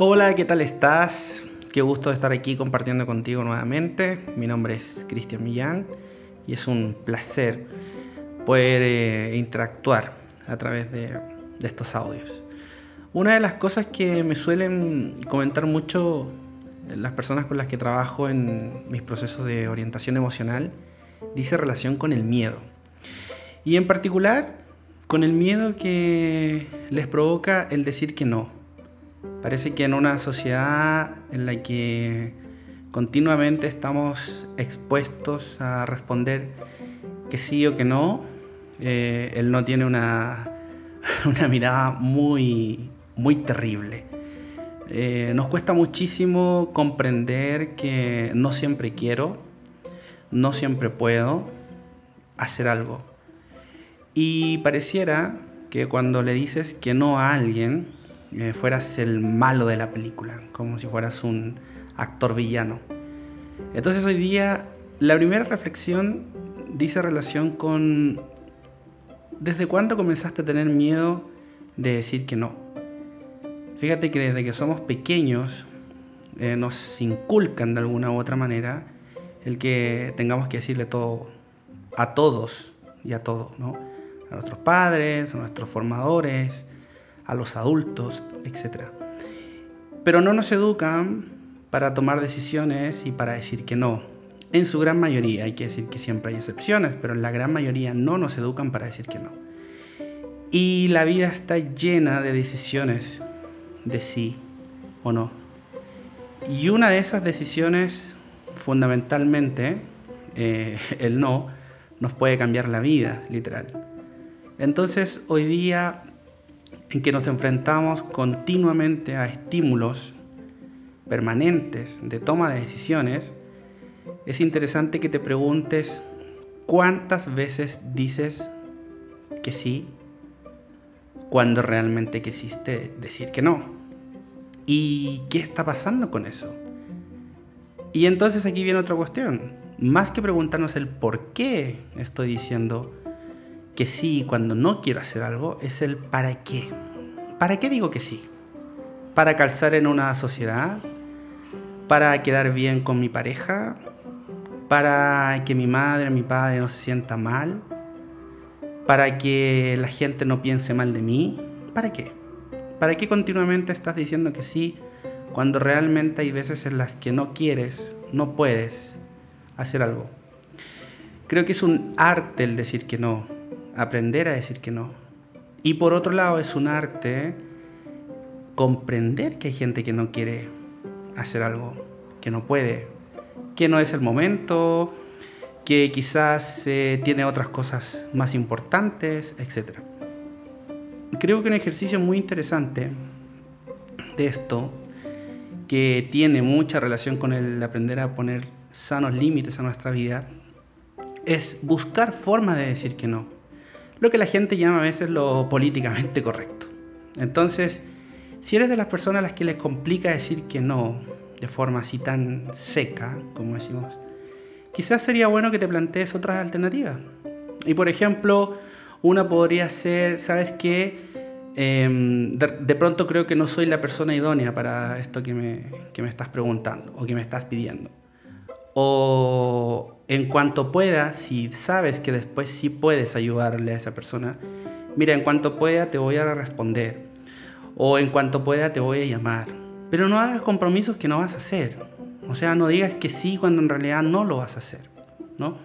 Hola, ¿qué tal estás? Qué gusto estar aquí compartiendo contigo nuevamente. Mi nombre es Cristian Millán y es un placer poder eh, interactuar a través de, de estos audios. Una de las cosas que me suelen comentar mucho las personas con las que trabajo en mis procesos de orientación emocional dice relación con el miedo. Y en particular con el miedo que les provoca el decir que no Parece que en una sociedad en la que continuamente estamos expuestos a responder que sí o que no, eh, él no tiene una, una mirada muy, muy terrible. Eh, nos cuesta muchísimo comprender que no siempre quiero, no siempre puedo hacer algo. Y pareciera que cuando le dices que no a alguien, eh, fueras el malo de la película, como si fueras un actor villano. Entonces hoy día la primera reflexión dice relación con ¿desde cuándo comenzaste a tener miedo de decir que no? Fíjate que desde que somos pequeños eh, nos inculcan de alguna u otra manera el que tengamos que decirle todo a todos y a todos, ¿no? A nuestros padres, a nuestros formadores, a los adultos, etc. Pero no nos educan para tomar decisiones y para decir que no. En su gran mayoría, hay que decir que siempre hay excepciones, pero en la gran mayoría no nos educan para decir que no. Y la vida está llena de decisiones de sí o no. Y una de esas decisiones, fundamentalmente, eh, el no, nos puede cambiar la vida, literal. Entonces, hoy día en que nos enfrentamos continuamente a estímulos permanentes de toma de decisiones, es interesante que te preguntes cuántas veces dices que sí cuando realmente quisiste decir que no. ¿Y qué está pasando con eso? Y entonces aquí viene otra cuestión. Más que preguntarnos el por qué estoy diciendo que sí cuando no quiero hacer algo es el para qué. ¿Para qué digo que sí? ¿Para calzar en una sociedad? ¿Para quedar bien con mi pareja? ¿Para que mi madre, mi padre no se sienta mal? ¿Para que la gente no piense mal de mí? ¿Para qué? ¿Para qué continuamente estás diciendo que sí cuando realmente hay veces en las que no quieres, no puedes hacer algo? Creo que es un arte el decir que no, aprender a decir que no. Y por otro lado es un arte comprender que hay gente que no quiere hacer algo, que no puede, que no es el momento, que quizás eh, tiene otras cosas más importantes, etc. Creo que un ejercicio muy interesante de esto, que tiene mucha relación con el aprender a poner sanos límites a nuestra vida, es buscar formas de decir que no lo que la gente llama a veces lo políticamente correcto. Entonces, si eres de las personas a las que les complica decir que no de forma así tan seca, como decimos, quizás sería bueno que te plantees otras alternativas. Y por ejemplo, una podría ser, ¿sabes qué? Em, de, pronto creo que no soy la persona idónea para esto que me, que me estás preguntando o que me estás pidiendo. O en cuanto pueda, si sabes que después sí puedes ayudarle a esa persona, mira, en cuanto pueda te voy a responder. O en cuanto pueda te voy a llamar. Pero no hagas compromisos que no vas a hacer. O sea, no digas que sí cuando en realidad no lo vas a hacer. ¿no?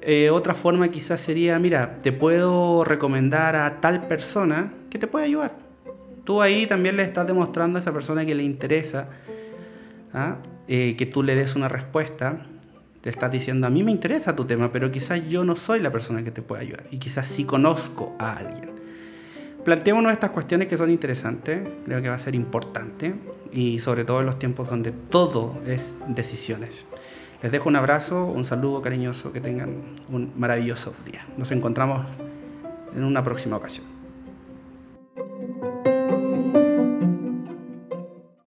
Eh, otra forma quizás sería, mira, te puedo recomendar a tal persona que te puede ayudar. Tú ahí también le estás demostrando a esa persona que le interesa ¿ah? Eh, que tú le des una respuesta te estás diciendo, a mí me interesa tu tema, pero quizás yo no soy la persona que te puede ayudar y quizás sí conozco a alguien. Planteémonos estas cuestiones que son interesantes, creo que va a ser importante y sobre todo en los tiempos donde todo es decisiones. Les dejo un abrazo, un saludo cariñoso, que tengan un maravilloso día. Nos encontramos en una próxima ocasión.